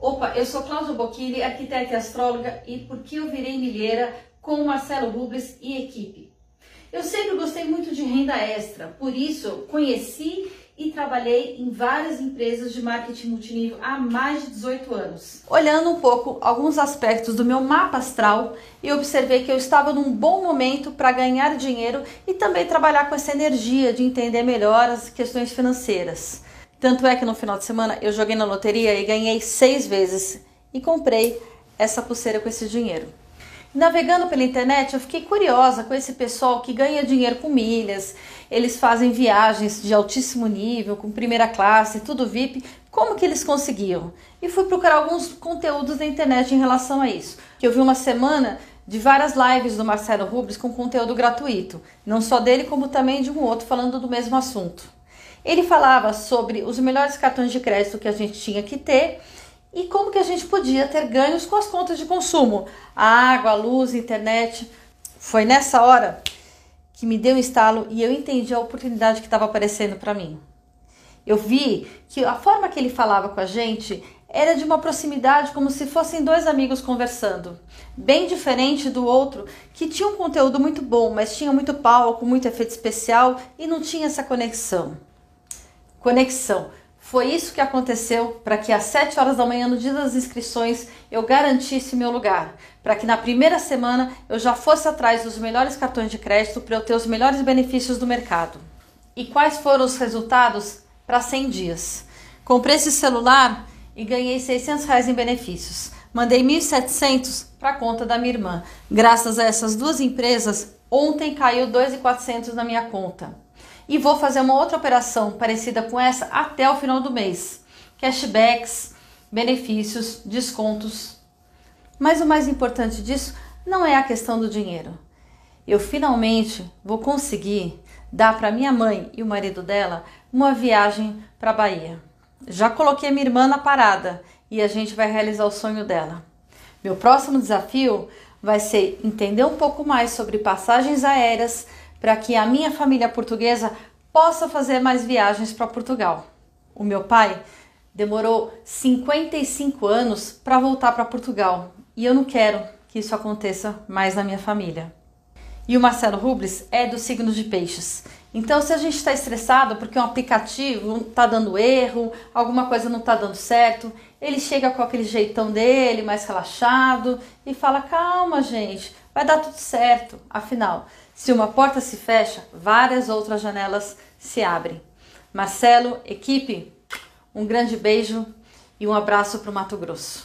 Opa, eu sou Cláudia Bocchini, arquiteta e astróloga, e por que eu virei milheira com Marcelo Rubles e equipe? Eu sempre gostei muito de renda extra, por isso conheci e trabalhei em várias empresas de marketing multinível há mais de 18 anos. Olhando um pouco alguns aspectos do meu mapa astral, eu observei que eu estava num bom momento para ganhar dinheiro e também trabalhar com essa energia de entender melhor as questões financeiras. Tanto é que no final de semana eu joguei na loteria e ganhei seis vezes e comprei essa pulseira com esse dinheiro. Navegando pela internet, eu fiquei curiosa com esse pessoal que ganha dinheiro com milhas, eles fazem viagens de altíssimo nível, com primeira classe, tudo VIP. Como que eles conseguiam? E fui procurar alguns conteúdos na internet em relação a isso. Eu vi uma semana de várias lives do Marcelo Rubens com conteúdo gratuito, não só dele, como também de um outro falando do mesmo assunto. Ele falava sobre os melhores cartões de crédito que a gente tinha que ter e como que a gente podia ter ganhos com as contas de consumo, a água, a luz, a internet. Foi nessa hora que me deu um estalo e eu entendi a oportunidade que estava aparecendo para mim. Eu vi que a forma que ele falava com a gente era de uma proximidade como se fossem dois amigos conversando, bem diferente do outro que tinha um conteúdo muito bom, mas tinha muito palco, muito efeito especial e não tinha essa conexão conexão. Foi isso que aconteceu para que às 7 horas da manhã, no dia das inscrições, eu garantisse meu lugar. Para que na primeira semana eu já fosse atrás dos melhores cartões de crédito para eu ter os melhores benefícios do mercado. E quais foram os resultados para 100 dias? Comprei esse celular e ganhei 600 reais em benefícios. Mandei 1.700 para a conta da minha irmã. Graças a essas duas empresas, ontem caiu 2.400 na minha conta e vou fazer uma outra operação parecida com essa até o final do mês. Cashbacks, benefícios, descontos. Mas o mais importante disso não é a questão do dinheiro. Eu finalmente vou conseguir dar para minha mãe e o marido dela uma viagem para Bahia. Já coloquei minha irmã na parada e a gente vai realizar o sonho dela. Meu próximo desafio vai ser entender um pouco mais sobre passagens aéreas para que a minha família portuguesa possa fazer mais viagens para Portugal. O meu pai demorou 55 anos para voltar para Portugal e eu não quero que isso aconteça mais na minha família. E o Marcelo Rubles é do signo de peixes. Então, se a gente está estressado porque um aplicativo está dando erro, alguma coisa não está dando certo, ele chega com aquele jeitão dele, mais relaxado, e fala: calma, gente, vai dar tudo certo. Afinal, se uma porta se fecha, várias outras janelas se abrem. Marcelo, equipe, um grande beijo e um abraço para o Mato Grosso.